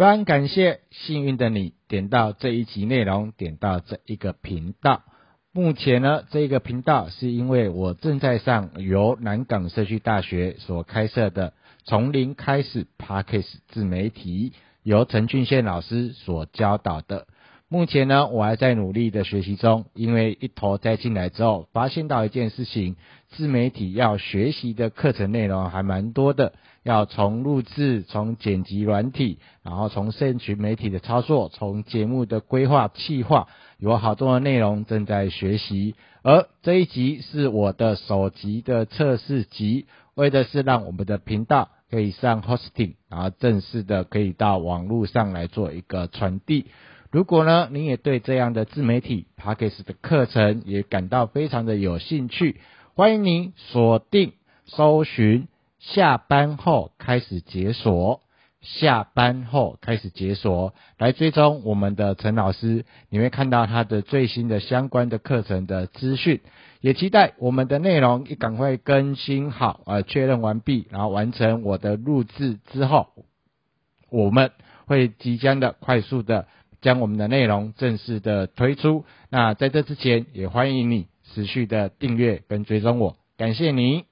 非常感谢幸运的你点到这一集内容，点到这一个频道。目前呢，这一个频道是因为我正在上由南港社区大学所开设的从零开始 Parkes 自媒体，由陈俊宪老师所教导的。目前呢，我还在努力的学习中，因为一头栽进来之后，发现到一件事情，自媒体要学习的课程内容还蛮多的，要从录制、从剪辑软体，然后从社群媒体的操作，从节目的规划、企划，有好多的内容正在学习。而这一集是我的首集的测试集，为的是让我们的频道可以上 hosting，然后正式的可以到网络上来做一个传递。如果呢，你也对这样的自媒体 p a c k a g e 的课程也感到非常的有兴趣，欢迎您锁定搜寻下班后开始解锁，下班后开始解锁，来追踪我们的陈老师，你会看到他的最新的相关的课程的资讯，也期待我们的内容一赶快更新好，呃，确认完毕，然后完成我的录制之后，我们会即将的快速的。将我们的内容正式的推出。那在这之前，也欢迎你持续的订阅跟追踪我，感谢你。